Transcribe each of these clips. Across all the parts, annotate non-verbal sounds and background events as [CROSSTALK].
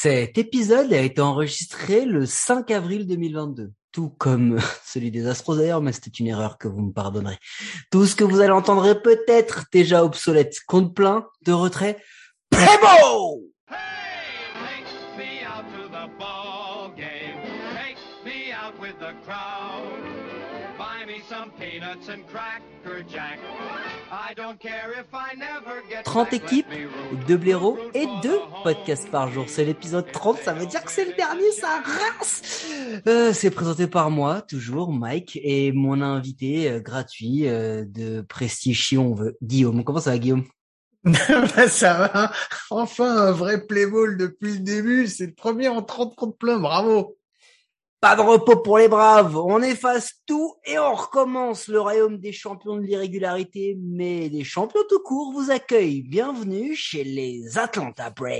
Cet épisode a été enregistré le 5 avril 2022, tout comme [LAUGHS] celui des Astros d'ailleurs, mais c'était une erreur que vous me pardonnerez. Tout ce que vous allez entendre est peut-être déjà obsolète. Compte plein de retrait. Primo Hey, 30 back. Let équipes, me root deux for blaireaux the root et for deux the home. podcasts par jour. C'est l'épisode 30, ça veut dire que c'est le dernier, ça race Euh, C'est présenté par moi, toujours, Mike, et mon invité euh, gratuit euh, de prestige si on veut, Guillaume. Comment ça va, Guillaume? [LAUGHS] Bah, ça va. Enfin, un vrai playball depuis le début. C'est le premier en 30 contre plein. Bravo. Pas de repos pour les braves, on efface tout et on recommence. Le royaume des champions de l'irrégularité, mais des champions tout court vous accueille. Bienvenue chez les Atlanta Braves.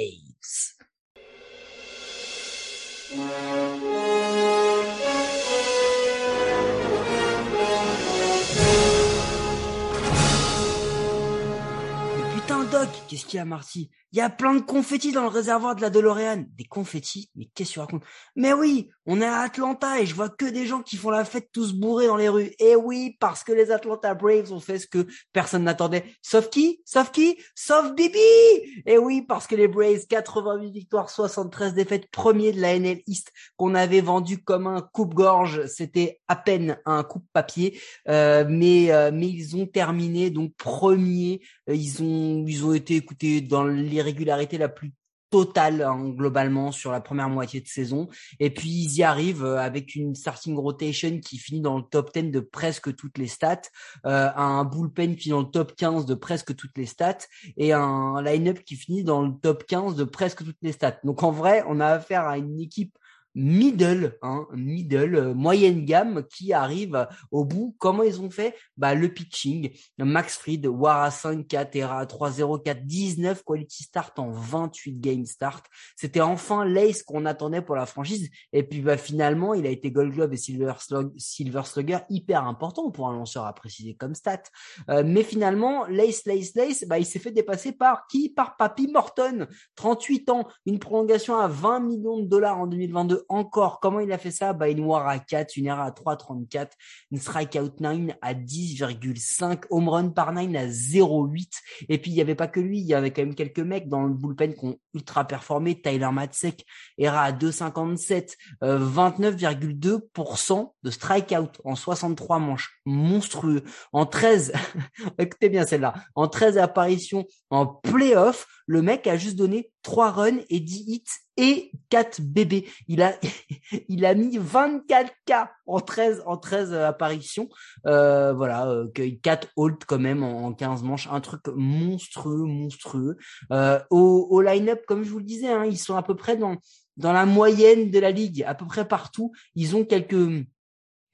Putain, Doc, qu'est-ce qu'il y a, Marty? Il y a plein de confettis dans le réservoir de la DeLorean. Des confettis? Mais qu'est-ce que tu racontes? Mais oui, on est à Atlanta et je vois que des gens qui font la fête tous bourrés dans les rues. Et oui, parce que les Atlanta Braves ont fait ce que personne n'attendait. Sauf qui? Sauf qui? Sauf Bibi Et oui, parce que les Braves, 88 victoires, 73 défaites, premier de la NL East, qu'on avait vendu comme un coupe-gorge. C'était à peine un coupe-papier. Euh, mais, euh, mais ils ont terminé donc premier. Euh, Ils ont, ils ont été écoutés dans l'irrégularité la plus totale hein, globalement sur la première moitié de saison. Et puis ils y arrivent euh, avec une starting rotation qui finit dans le top 10 de presque toutes les stats, euh, un bullpen qui finit dans le top 15 de presque toutes les stats et un line-up qui finit dans le top 15 de presque toutes les stats. Donc en vrai, on a affaire à une équipe middle, hein, middle, euh, moyenne gamme qui arrive au bout. Comment ils ont fait? Bah le pitching, Max Fried, War à 5, 4, ERA à 3, 0, 4, 19 quality start en 28 game start. C'était enfin l'ace qu'on attendait pour la franchise. Et puis bah finalement, il a été Gold Glove et Silver, Silver Slugger hyper important pour un lanceur à préciser comme stat. Euh, mais finalement, l'ace, l'ace, l'ace, bah il s'est fait dépasser par qui? Par Papy Morton, 38 ans, une prolongation à 20 millions de dollars en 2022 encore. Comment il a fait ça? Bah une War à 4, une ERA à 3,34, une strikeout 9 à 10,5, home run par 9 à 0,8. Et puis il y avait pas que lui, il y avait quand même quelques mecs dans le bullpen qui ont ultra performé. Tyler Matzek, ERA à 2,57, euh, 29,2% de strikeout en 63 manches, monstrueux. En 13, [LAUGHS] écoutez bien celle-là, en 13 apparitions en playoff, le mec a juste donné 3 runs et 10 hits et 4 bébés. Il a, [LAUGHS] il a mis 24 K en 13, en 13 apparitions. Euh, voilà, euh, que 4 holds quand même en, en 15 manches. Un truc monstrueux, monstrueux. Euh, au, au line-up, comme je vous le disais, hein, ils sont à peu près dans, dans la moyenne de la ligue, à peu près partout. Ils ont quelques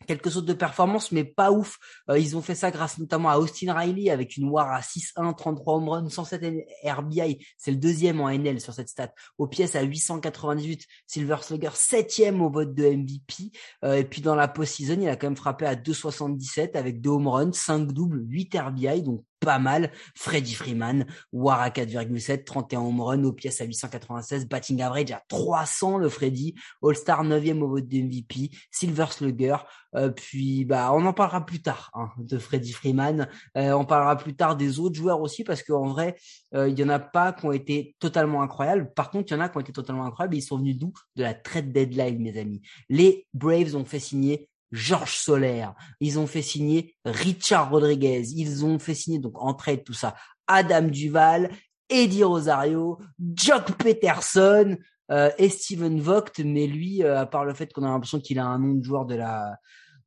quelques sautes de performance, mais pas ouf. Euh, ils ont fait ça grâce notamment à Austin Riley avec une WAR à 6-1, 33 home runs, 107 RBI. C'est le deuxième en NL sur cette stat. Aux pièces à 898, Silver Slugger septième au vote de MVP. Euh, et puis dans la post-season, il a quand même frappé à 2,77 avec deux home runs, 5 doubles, 8 RBI, donc pas mal. Freddy Freeman, WAR à 4,7, 31 home aux pièces à 896, batting average à 300 le Freddy, All-Star 9e au vote de MVP, Silver Slugger. Euh, puis bah on en parlera plus tard hein, de Freddy Freeman. Euh, on parlera plus tard des autres joueurs aussi parce qu'en vrai euh, il y en a pas qui ont été totalement incroyables. Par contre il y en a qui ont été totalement incroyables. Ils sont venus d'où? De la trade deadline mes amis. Les Braves ont fait signer Georges Soler, ils ont fait signer Richard Rodriguez, ils ont fait signer donc en trade tout ça Adam Duval, Eddie Rosario, Jock Peterson euh, et Steven Vogt, mais lui, euh, à part le fait qu'on a l'impression qu'il a un nom de joueur de la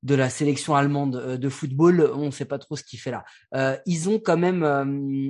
de la sélection allemande euh, de football, on ne sait pas trop ce qu'il fait là. Euh, ils ont quand même, euh,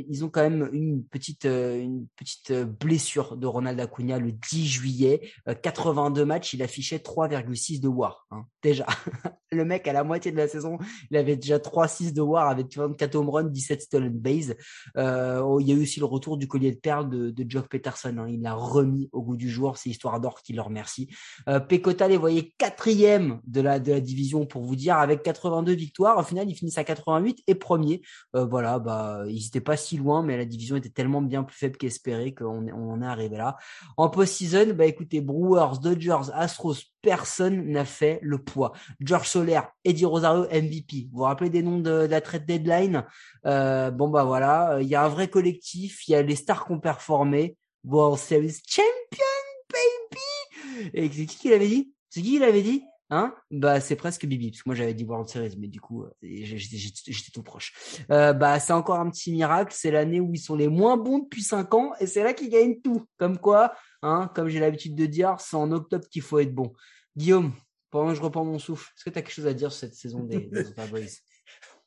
ils ont quand même une petite, euh, une petite blessure de Ronald Acuna le 10 juillet. Euh, 82 matchs, il affichait 3,6 de WAR. Hein, déjà, [LAUGHS] le mec à la moitié de la saison, il avait déjà 3,6 de WAR avec 24 home runs, 17 stolen base. Euh, oh, il y a eu aussi le retour du collier de perles de, de Jock Peterson. Hein, il l'a remis au goût du jour. C'est Histoire d'or qui le remercie. Euh, Pecota les voyait quatrième de la de la division pour pour vous dire, avec 82 victoires, au final, ils finissent à 88 et premier. Euh, voilà, bah, ils n'étaient pas si loin, mais la division était tellement bien plus faible qu'espéré qu'on on en est arrivé là. En post-season, bah, écoutez, Brewers, Dodgers, Astros, personne n'a fait le poids. George Soler, Eddie Rosario, MVP. Vous vous rappelez des noms de, la trade deadline? Euh, Bon bah voilà, il y a un vrai collectif, il y a les stars qui ont performé. World Series Champion, baby Et c'est qui qui l'avait dit? C'est qui qui l'avait dit? Hein? Bah c'est presque Bibi parce que moi j'avais dit World Series mais du coup euh, j'étais tout proche. Euh, bah c'est encore un petit miracle, c'est l'année où ils sont les moins bons depuis 5 ans et c'est là qu'ils gagnent tout. Comme quoi, hein, comme j'ai l'habitude de dire, c'est en octobre qu'il faut être bon. Guillaume, pendant que je reprends mon souffle, est-ce que tu as quelque chose à dire sur cette saison des, des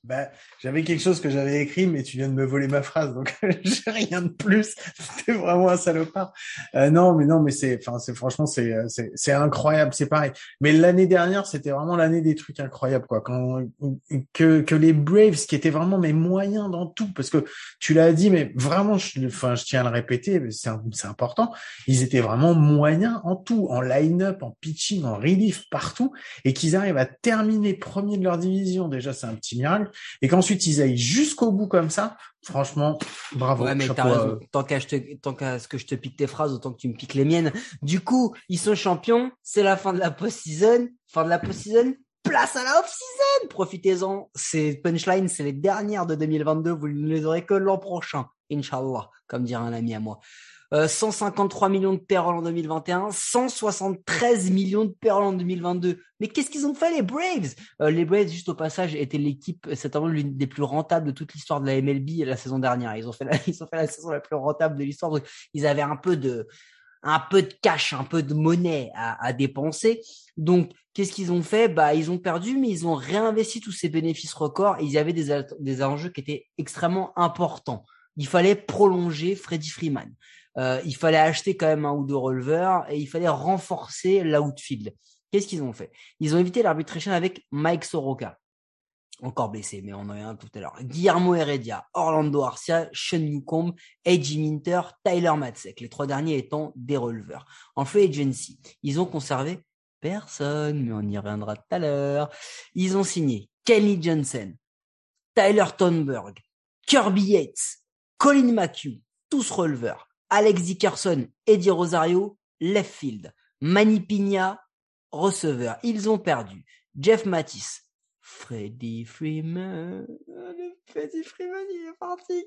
bah, j'avais quelque chose que j'avais écrit, mais tu viens de me voler ma phrase, donc [LAUGHS] j'ai rien de plus. C'était vraiment un salopard. Euh, non, mais non, mais c'est, enfin, c'est franchement, c'est, c'est, c'est incroyable, c'est pareil. Mais l'année dernière, c'était vraiment l'année des trucs incroyables, quoi. Quand que que les Braves, qui étaient vraiment mes moyens dans tout, parce que tu l'as dit, mais vraiment, je, enfin, je tiens à le répéter, c'est important. Ils étaient vraiment moyens en tout, en line-up, en pitching, en relief, partout, et qu'ils arrivent à terminer premier de leur division. Déjà, c'est un petit miracle et qu'ensuite ils aillent jusqu'au bout comme ça, franchement, bravo. Ouais, mais t'as raison. Tant qu'à tant qu'à ce que je te pique tes phrases, autant que tu me piques les miennes. Du coup, ils sont champions, c'est la fin de la post-season, fin de la post-season, place à la off-season. Profitez-en. Ces punchlines, c'est les dernières de 2022. Vous ne les aurez que l'an prochain. Inch'Allah, comme dirait un ami à moi. 153 euh, millions de payrolls en 2021, 173 millions de payrolls en 2022. Mais qu'est-ce qu'ils ont fait les Braves? Euh, Les Braves, juste au passage, étaient l'équipe, c'est l'une des plus rentables de toute l'histoire de la MLB la saison dernière. Ils ont fait la, [LAUGHS] ils ont fait la saison la plus rentable de l'histoire. Ils avaient un peu de, un peu de cash, un peu de monnaie à, à dépenser. Donc, qu'est-ce qu'ils ont fait? Bah, ils ont perdu, mais ils ont réinvesti tous ces bénéfices records. Et ils avaient des, des enjeux qui étaient extrêmement importants. Il fallait prolonger Freddie Freeman. Euh, il fallait acheter quand même un ou deux releveurs et il fallait renforcer l'outfield. Qu'est-ce qu'ils ont fait? Ils ont évité l'arbitration avec Mike Soroka, encore blessé, mais on en a un tout à l'heure. Guillermo Heredia, Orlando Arcia, Sean Newcomb, Edgy Minter, Tyler Matzek, les trois derniers étant des releveurs. En free agency, ils ont conservé personne, mais on y reviendra tout à l'heure. Ils ont signé Kenny Johnson, Tyler Thornburg, Kirby Yates, Colin McHugh, tous releveurs. Alex Dickerson, Eddie Rosario, left field. Manny Pina, receveur. Ils ont perdu. Jeff Mattis, Freddie Freeman. Freddie Freeman, il est parti.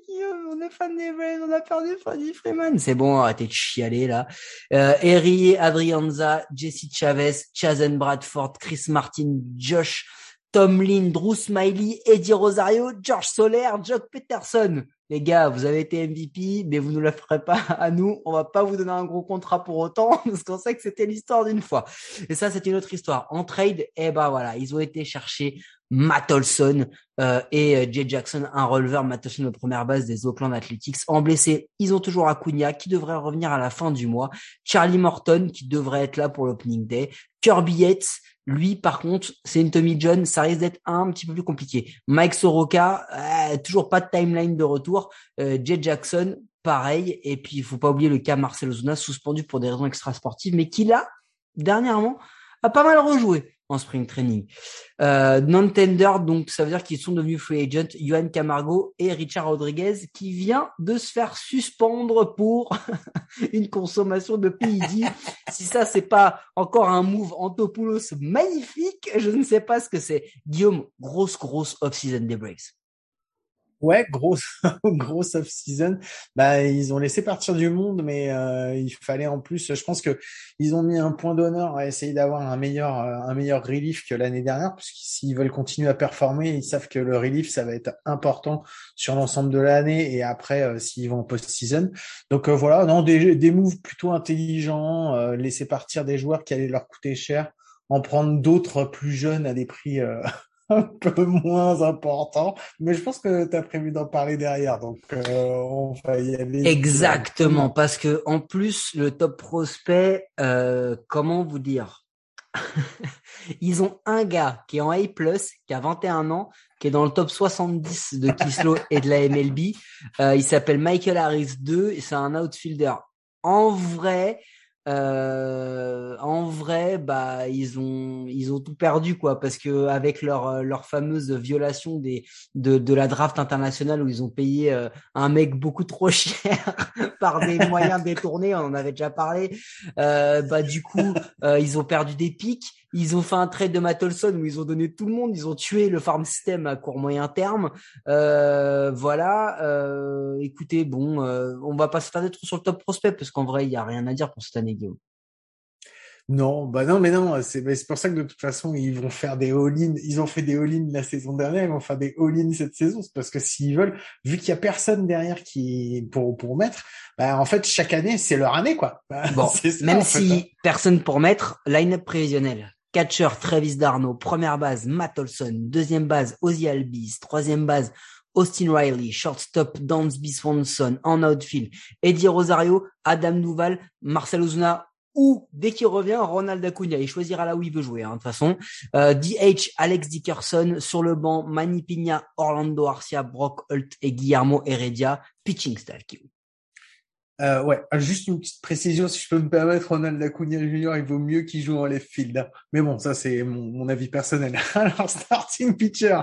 On est fan des Braves, on a perdu Freddie Freeman. C'est bon, arrêtez de chialer là. Euh, Eri Adrianza, Jesse Chavez, Chazen Bradford, Chris Martin, Josh Tomlin, Drew Smiley, Eddie Rosario, George Soler, Jock Peterson les gars, vous avez été MVP, mais vous ne le ferez pas à nous. On va pas vous donner un gros contrat pour autant, [LAUGHS] parce qu'on sait que c'était l'histoire d'une fois. Et ça, c'est une autre histoire. En trade, eh ben voilà, ils ont été chercher Matt Olson euh, et euh, Jay Jackson, un releveur, Matt Olson de première base des Oakland Athletics. En blessé, ils ont toujours Acuna qui devrait revenir à la fin du mois. Charlie Morton qui devrait être là pour l'opening day. Kirby Yates, lui, par contre, c'est une Tommy John, ça risque d'être un petit peu plus compliqué. Mike Soroka, euh, toujours pas de timeline de retour. Euh, Jay Jackson, pareil. Et puis, il faut pas oublier le cas Marcelo Zuna, suspendu pour des raisons extrasportives, mais qui là, dernièrement, a pas mal rejoué spring training. Euh, non-tender, donc ça veut dire qu'ils sont devenus free agent, Johan Camargo et Richard Rodriguez, qui vient de se faire suspendre pour [LAUGHS] une consommation de PID. si ça, c'est pas encore un move Antopoulos magnifique, je ne sais pas ce que c'est. Guillaume, grosse, grosse off-season des Braves. Ouais, grosse [LAUGHS] grosse off season. Bah ils ont laissé partir du monde, mais euh, il fallait en plus. Je pense que ils ont mis un point d'honneur à essayer d'avoir un meilleur euh, un meilleur relief que l'année dernière, parce s'ils veulent continuer à performer, ils savent que le relief ça va être important sur l'ensemble de l'année et après euh, s'ils vont en post season. Donc voilà, non des des moves plutôt intelligents, laisser partir des joueurs qui allaient leur coûter cher, en prendre d'autres plus jeunes à des prix [LAUGHS] un peu moins important, mais je pense que tu as prévu d'en parler derrière, donc euh, on va y aller. Exactement, parce que en plus le top prospect, euh, comment vous dire? [LAUGHS] Ils ont un gars qui est en A+, qui a 21 ans, qui est dans le top 70 de Kislo [LAUGHS] et de la MLB. Euh, il s'appelle Michael Harris 2 et c'est un outfielder. En vrai, euh, en vrai, bah ils ont ils ont tout perdu quoi, parce que avec leur euh, leur fameuse violation des de de la draft internationale où ils ont payé euh, un mec beaucoup trop [LAUGHS] cher par des moyens [LAUGHS] détournés, on en avait déjà parlé. Euh, bah du coup, ils ont perdu des pics. Ils ont fait un trade de Matt où ils ont donné tout le monde, ils ont tué le farm system à court moyen terme. voilà. écoutez, bon, on va pas s'attarder trop sur le top prospect parce qu'en vrai, il y a rien à dire pour cette année, Guillaume. Non, bah non, mais non, c'est pour ça que de toute façon, ils vont faire des all-in. Ils ont fait des all-in la saison dernière, ils vont faire des all-in cette saison. C'est parce que s'ils veulent, vu qu'il y a personne derrière qui pour pour mettre, bah en fait chaque année c'est leur année quoi. bon, [LAUGHS] même si hein. personne pour mettre, line-up prévisionnel. Catcher Travis Darno, première base Matt Olson, deuxième base Ozzy Albies, troisième base Austin Riley, shortstop Dansby Swanson, en outfield Eddie Rosario, Adam Duval, Marcel Ozuna ou dès qu'il revient, Ronald Acuna. Il choisira là où il veut jouer, hein, de toute façon. Euh, DH, Alex Dickerson. Sur le banc, Manny Pina, Orlando Arcia, Brock Holt et Guillermo Heredia. Pitching staff, euh, ouais, ah, juste une petite précision, si je peux me permettre, Ronald Acuna Jr., il vaut mieux qu'il joue en left field. Hein. Mais bon, ça c'est mon, mon avis personnel. [LAUGHS] Alors, starting pitcher,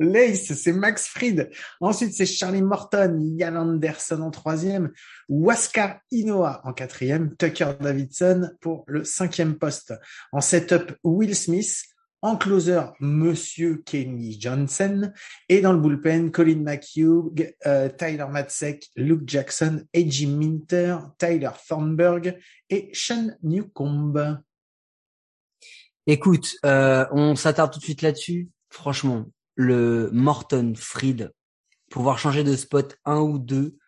Lace, c'est Max Fried. Ensuite, c'est Charlie Morton, Ian Anderson en troisième, Waskar Inoa en quatrième, Tucker Davidson pour le cinquième poste. En setup, Will Smith. En closer, Monsieur Kenny Johnson. Et dans le bullpen, Colin McHugh, euh, Tyler Matzek, Luke Jackson, Edgy Minter, Tyler Thornburg et Sean Newcomb. Écoute, euh, on s'attarde tout de suite là-dessus. Franchement, le Morton Fried, pouvoir changer de spot un ou deux,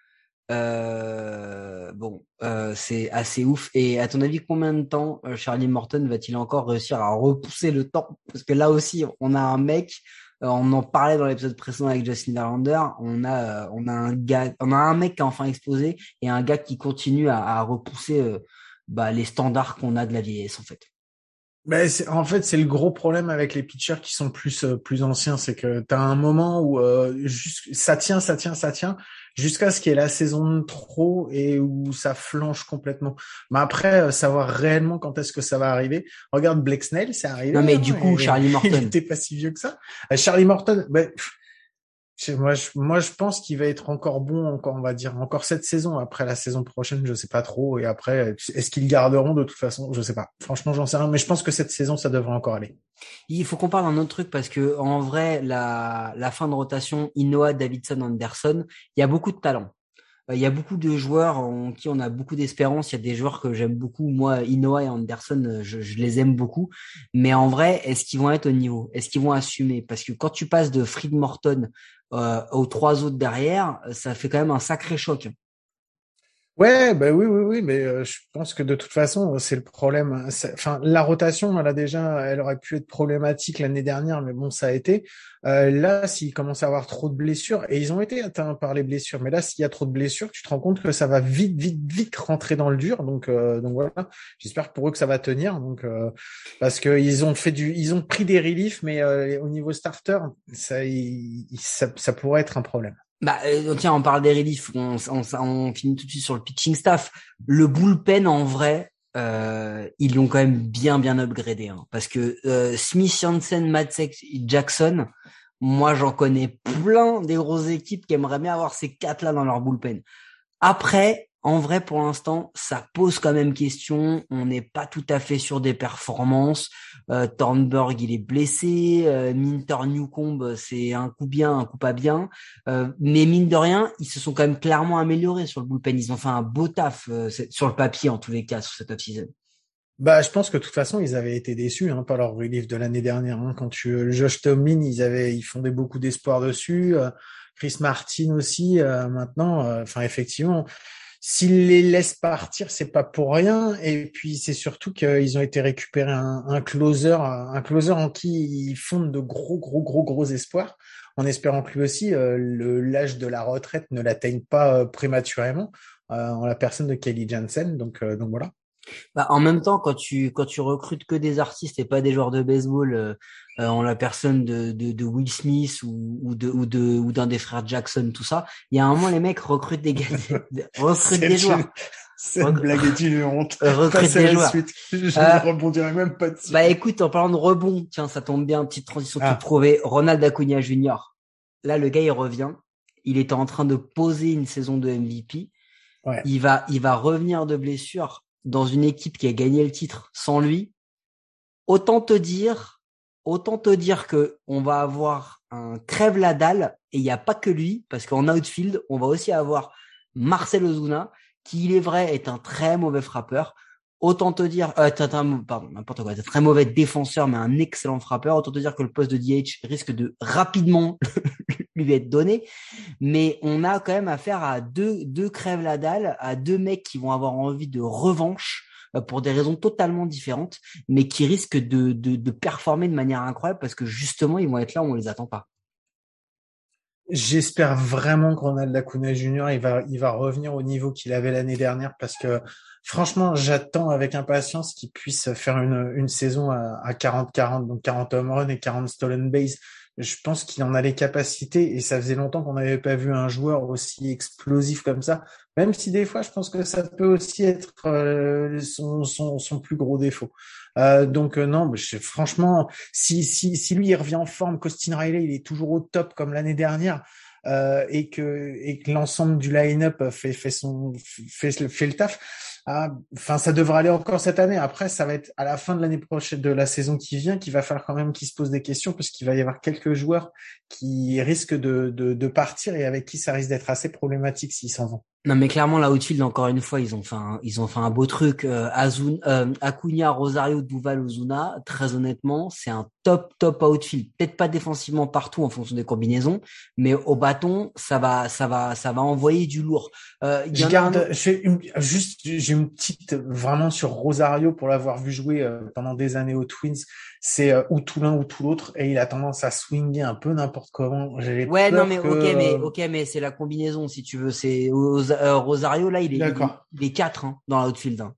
euh, bon, euh, c'est assez ouf. Et à ton avis, combien de temps euh, Charlie Morton va-t-il encore réussir à repousser le temps? Parce que là aussi, on a un mec. on en parlait dans l'épisode précédent avec Justin Verlander. On a, on a un gars, on a un mec qui a enfin explosé et un gars qui continue à, repousser bah, les standards qu'on a de la vieillesse en fait. Ben, en fait, c'est le gros problème avec les pitchers qui sont plus euh, plus anciens, c'est que tu as un moment où euh, juste, ça tient, ça tient, ça tient, jusqu'à ce qu'il y ait la saison de trop et où ça flanche complètement. Mais après, euh, savoir réellement quand est-ce que ça va arriver. Regarde Blake Snell, c'est arrivé. Non mais du hein, coup, Charlie [LAUGHS] Morton, il était pas si vieux que ça. Charlie Morton, ben, moi, je, pense qu'il va être encore bon, on va dire, encore cette saison. Après la saison prochaine, je sais pas trop. Et après, est-ce qu'ils garderont de toute façon? Je sais pas. Franchement, j'en sais rien. Mais je pense que cette saison, ça devrait encore aller. Il faut qu'on parle d'un autre truc parce que en vrai, la, la fin de rotation, Inoa, Davidson, Anderson, il y a beaucoup de talent. Euh, il y a beaucoup de joueurs en qui on a beaucoup d'espérance. Il y a des joueurs que j'aime beaucoup. Moi, Inoa et Anderson, euh, je, les aime beaucoup. Mais en vrai, est-ce qu'ils vont être au niveau? Est-ce qu'ils vont assumer? Parce que quand tu passes de Fried Morton euh, aux trois autres derrière, ça fait quand même un sacré choc. Ouais, bah oui, oui, oui, mais euh, je pense que de toute façon, c'est le problème. Enfin, la rotation, elle a déjà, elle aurait pu être problématique l'année dernière, mais bon, ça a été. Euh, là, s'ils commencent à avoir trop de blessures, et ils ont été atteints par les blessures, mais là, s'il y a trop de blessures, tu te rends compte que ça va vite, vite, vite rentrer dans le dur. Donc, euh, donc voilà. J'espère pour eux que ça va tenir. Donc, euh, parce que ils ont fait du, ils ont pris des reliefs, mais au niveau starter, ça, ça, ça pourrait être un problème. Bah, euh, tiens, on parle des reliefs, on, finit tout de suite sur le pitching staff. Le bullpen, en vrai, euh, ils l'ont quand même bien, bien upgradé. Hein, parce que euh, Smith, Janssen, Matzek, Jackson, moi, j'en connais plein des grosses équipes qui aimeraient bien avoir ces quatre-là dans leur bullpen. Après, en vrai, pour l'instant, ça pose quand même question. On n'est pas tout à fait sur des performances. Euh, Thornburg, il est blessé. Euh, Minter Newcomb, c'est un coup bien, un coup pas bien. Euh, mais mine de rien, ils se sont quand même clairement améliorés sur le bullpen. Ils ont fait un beau taf euh, sur le papier, en tous les cas, sur cette off-season. Bah, je pense que de toute façon, ils avaient été déçus hein, par leur relief de l'année dernière. Hein. Quand tu, le Josh Tomlin, ils avaient, ils fondaient beaucoup d'espoir dessus. Chris Martin aussi. maintenant, enfin, effectivement S'ils les laissent partir, c'est pas pour rien. Et puis c'est surtout qu'ils ont été récupérer un, un, closer, un closer en qui ils fondent de gros, gros, gros, gros espoirs, en espérant que lui aussi euh, l'âge de la retraite ne l'atteigne pas euh, prématurément, euh, en la personne de Kelly Jansen. Donc, donc voilà. Bah, en même temps, quand tu quand tu recrutes que des artistes et pas des joueurs de baseball, euh, en la personne de, de, de Will Smith ou, ou de ou de ou d'un des frères Jackson, tout ça, il y a un moment les mecs recrutent des gars, [LAUGHS] recrutent des joueurs. C'est une blague et une honte. Recrute Passer à des joueurs. suite. Je Euh, ne rebondirai même pas dessus. Bah écoute, en parlant de rebond, tiens, ça tombe bien, petite transition Ah. trouvée. Ronald Acuna Jr. Là, le gars, il revient. Il était en train de poser une saison de MVP. Ouais. Il va, il va revenir de blessure dans une équipe qui a gagné le titre sans lui. Autant te dire, autant te dire que on va avoir un crève la dalle et il n'y a pas que lui parce qu'en outfield, on va aussi avoir Marcel Ozuna qui, il est vrai, est un très mauvais frappeur. Autant te dire, euh, pardon, n'importe quoi, un très mauvais défenseur, mais un excellent frappeur. Autant te dire que le poste de DH risque de rapidement [LAUGHS] lui être donné. Mais on a quand même affaire à deux, deux crèves la dalle, à deux mecs qui vont avoir envie de revanche pour des raisons totalement différentes, mais qui risquent de, de, de performer de manière incroyable parce que justement, ils vont être là où on les attend pas. J'espère vraiment Ronald Acuna Jr. il va, il va revenir au niveau qu'il avait l'année dernière parce que franchement, j'attends avec impatience qu'il puisse faire une, saison à à 40-40, donc 40 home run et 40 stolen base. Je pense qu'il en a les capacités et ça faisait longtemps qu'on n'avait pas vu un joueur aussi explosif comme ça. Même si des fois, je pense que ça peut aussi être euh, son, son, son plus gros défaut. Euh, donc euh, non, je- franchement, si, si, si lui il revient en forme, qu'Austin Riley il est toujours au top comme l'année dernière, euh, et que et que l'ensemble du line-up fait fait son fait, fait le taf. Ah, Enfin, ça devrait aller encore cette année. Après, ça va être à la fin de l'année prochaine, de la saison qui vient, qu'il va falloir quand même qu'il se pose des questions, parce qu'il va y avoir quelques joueurs qui risquent de, de, partir et avec qui ça risque d'être assez problématique s'ils s'en vont. Non, mais clairement, là, outfield, encore une fois, ils ont fait un, ils ont fait un beau truc. Euh, euh, Acuna, Rosario, Duval, Ozuna, très honnêtement, c'est un top, top outfield. Peut-être pas défensivement partout en fonction des combinaisons, mais au bâton, ça va, ça va, ça va envoyer du lourd. Euh, y Je en a un garde, une, juste, j'ai une petite vraiment sur Rosario pour l'avoir vu jouer euh, pendant des années aux Twins. C'est euh, ou tout l'un ou tout l'autre et il a tendance à swinger un peu n'importe comment. Ouais, non, mais que, ok, mais ok, mais c'est la combinaison si tu veux. C'est euh, Rosario là, il est, il est, D'accord. il est quatre hein, dans l'outfield. Hein.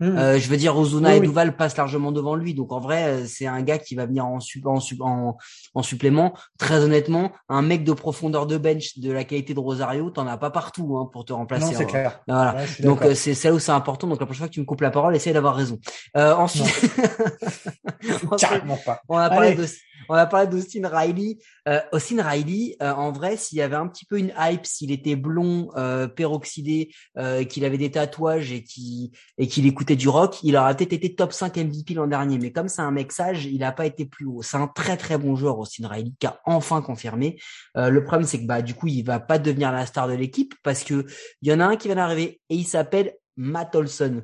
Hmm. Euh, je veux dire, Ozuna Oui, et oui. Duval passent largement devant lui, donc en vrai, euh, c'est un gars qui va venir en, sup- en, sup- en, en supplément. Très honnêtement, un mec de profondeur de bench de la qualité de Rosario, t'en as pas partout hein, pour te remplacer. non, c'est hein. clair. Voilà. Ouais, je suis Donc euh, c'est là où c'est important. Donc la prochaine fois que tu me coupes la parole, essaye d'avoir raison. Euh, ensuite, Ensuite, [LAUGHS] Carrément pas. on a parlé Allez. de, on a parlé d'Austin Riley. Euh, Austin Riley, euh, en vrai, s'il y avait un petit peu une hype, s'il était blond, euh, peroxydé, euh, qu'il avait des tatouages et qui et qu'il écoutait du rock, il aurait peut-être été top 5 MVP l'an dernier. Mais comme c'est un mec sage, il n'a pas été plus haut. C'est un très très bon joueur, Austin Riley, qui a enfin confirmé. Le problème, c'est que bah du coup, il va pas devenir la star de l'équipe parce que il y en a un qui vient d'arriver et il s'appelle Matt Olson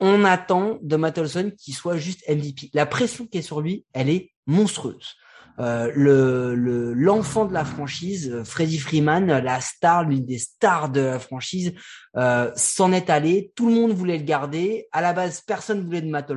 on attend de Matt Olson qu'il soit juste MVP. La pression qui est sur lui, elle est monstrueuse. Euh, le le- l'enfant de la franchise, Freddie Freeman, la star, l'une des stars de la franchise, euh, s'en est allé. Tout le monde voulait le garder. À la base, personne voulait de Matt.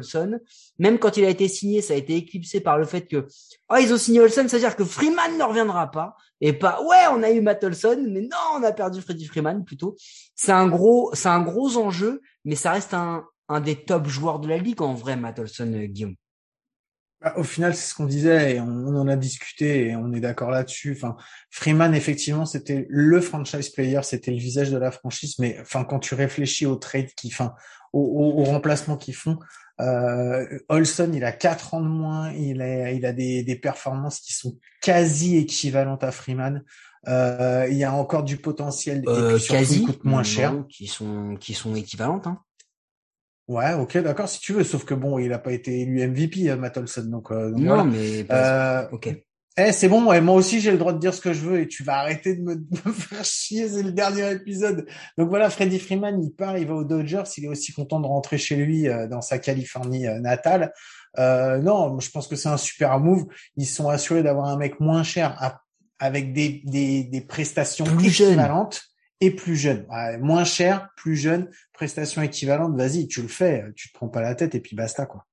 Même quand il a été signé, ça a été éclipsé par le fait que oh ils ont signé Olson, c'est-à-dire que Freeman ne reviendra pas. Et pas ouais, on a eu Matt mais non, on a perdu Freddie Freeman plutôt. C'est un gros, c'est un gros enjeu, mais ça reste un un des top joueurs de la ligue en vrai, Matt Olson, euh, Guillaume. Bah, au final, c'est ce qu'on disait et on, on en a discuté et on est d'accord là-dessus. Enfin, Freeman, effectivement, c'était le franchise player, c'était le visage de la franchise. Mais enfin, quand tu réfléchis aux trades qui, enfin, au, au, au remplacement qu'ils font, euh, Olson, il a quatre ans de moins, il a, il a des, des performances qui sont quasi équivalentes à Freeman. Euh, il y a encore du potentiel et Euh, puis surtout, quasi, il coûte moins non, cher. qui sont qui sont équivalentes. Hein. Ouais, ok, d'accord, si tu veux. Sauf que bon, il a pas été élu MVP, euh, Matt Olson. Donc, euh, donc Non, voilà. mais Euh, ok. Eh, c'est bon, ouais, moi aussi j'ai le droit de dire ce que je veux et tu vas arrêter de me, [LAUGHS] de me faire chier, c'est le dernier épisode. Donc voilà, Freddie Freeman, il part, il va aux Dodgers, il est aussi content de rentrer chez lui euh, dans sa Californie euh, natale. Euh, non, je pense que c'est un super move. Ils sont assurés d'avoir un mec moins cher à- avec des, des, des prestations Plus jeune. Et plus jeune. Ouais, moins cher, plus jeune, prestations équivalentes, vas-y, tu le fais, tu te prends pas la tête et puis basta quoi.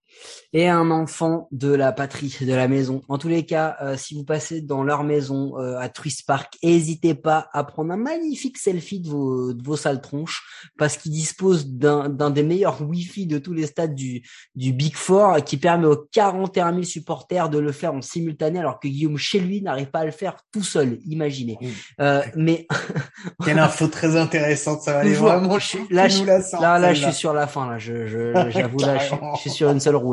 Et un enfant de la patrie, de la maison. En tous les cas, euh, si vous passez dans leur maison euh, à Twist Park, n'hésitez pas à prendre un magnifique selfie de vos, de vos sales tronches parce qu'ils disposent d'un des meilleurs Wi-Fi de tous les stades du, du Big Four qui permet aux 41 000 supporters de le faire en simultané alors que Guillaume chez lui n'arrive pas à le faire tout seul, imaginez. Euh, mais [LAUGHS] quelle info très intéressante, ça va aller vraiment. Je, là, je, là, là, je suis sur la fin là. Je, j'avoue [LAUGHS] là, je, suis sur une seule [LAUGHS]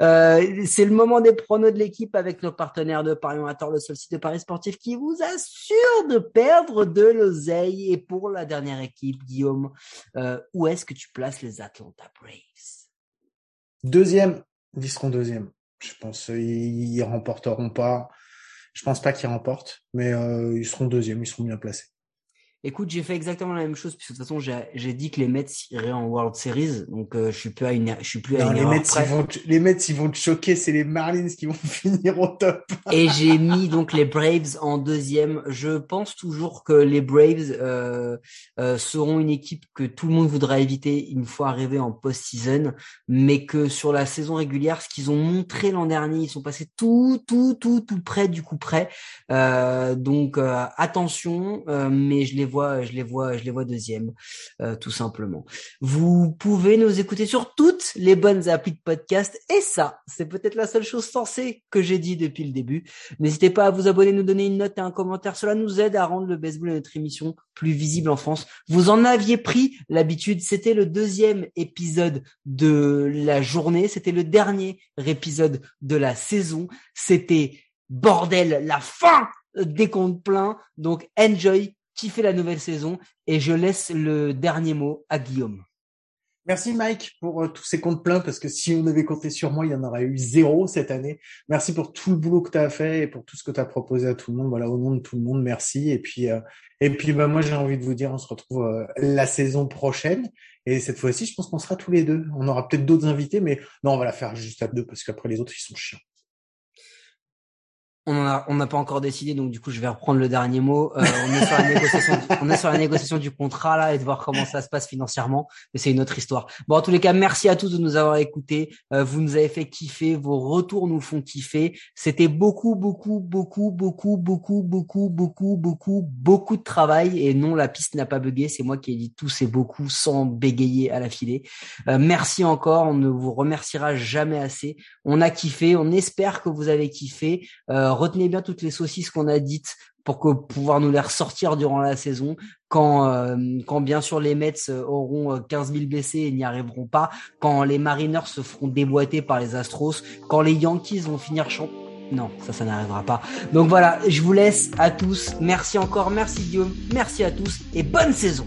Euh, c'est le moment des pronos de l'équipe avec nos partenaires de Paris Amateur, le seul site de Paris sportif qui vous assure de perdre de l'oseille. Et pour la dernière équipe, Guillaume, euh, où est-ce que tu places les Atlanta Braves? Deuxième, ils seront deuxième. Je pense ils, ils remporteront pas. Je pense pas qu'ils remportent, mais euh, ils seront deuxième, ils seront bien placés. Écoute, j'ai fait exactement la même chose puisque de toute façon j'ai dit que les Mets iraient en World Series, donc euh, je suis plus à une, je suis plus à une les Mets, ils vont, les Mets, ils vont te choquer, c'est les Marlins qui vont [LAUGHS] finir au top. Et j'ai mis donc les Braves en deuxième. Je pense toujours que les Braves euh, euh, seront une équipe que tout le monde voudra éviter une fois arrivé en post-season, mais que sur la saison régulière, ce qu'ils ont montré l'an dernier, ils sont passés tout, tout, tout, tout près du coup près. Euh, donc attention, mais je les vois, je les vois, je les vois deuxième, euh, tout simplement. Vous pouvez nous écouter sur toutes les bonnes applis de podcast, et ça, c'est peut-être la seule chose sensée que j'ai dit depuis le début. N'hésitez pas à vous abonner, nous donner une note et un commentaire. Cela nous aide à rendre le baseball et notre émission plus visible en France. Vous en aviez pris l'habitude. C'était le deuxième épisode de la journée. C'était le dernier épisode de la saison. C'était bordel, la fin des comptes pleins. Donc enjoy, fait la nouvelle saison et je laisse le dernier mot à Guillaume. Merci Mike pour euh, tous ces comptes pleins parce que si on avait compté sur moi, il y en aurait eu zéro cette année. Merci pour tout le boulot que tu as fait et pour tout ce que tu as proposé à tout le monde. Voilà, au nom de tout le monde, merci. Et puis, euh, et puis bah, moi, j'ai envie de vous dire, on se retrouve euh, la saison prochaine. Et cette fois-ci, je pense qu'on sera tous les deux. On aura peut-être d'autres invités, mais non, on va la faire juste à deux parce qu'après les autres, ils sont chiants on a, on n'a pas encore décidé, donc du coup, je vais reprendre le dernier mot. Euh, on, est sur la négociation du, contrat là et de voir comment ça se passe financièrement, mais c'est une autre histoire. Bon, en tous les cas, merci à tous de nous avoir écoutés. Euh, vous nous avez fait kiffer, vos retours nous font kiffer. C'était beaucoup, beaucoup, beaucoup, beaucoup, beaucoup, beaucoup, beaucoup, beaucoup, beaucoup de travail. Et non, la piste n'a pas bugué. C'est moi qui ai dit tout, c'est beaucoup sans bégayer à la filée. Euh, merci encore. On ne vous remerciera jamais assez. On a kiffé. On espère que vous avez kiffé. Euh, retenez bien toutes les saucisses qu'on a dites pour que pouvoir nous les ressortir durant la saison. Quand euh, quand bien sûr les Mets auront 15 000 blessés et n'y arriveront pas quand les Mariners se feront déboîter par les Astros quand les Yankees vont finir champ non ça ça n'arrivera pas. Donc voilà je vous laisse à tous. Merci encore merci Guillaume merci à tous et bonne saison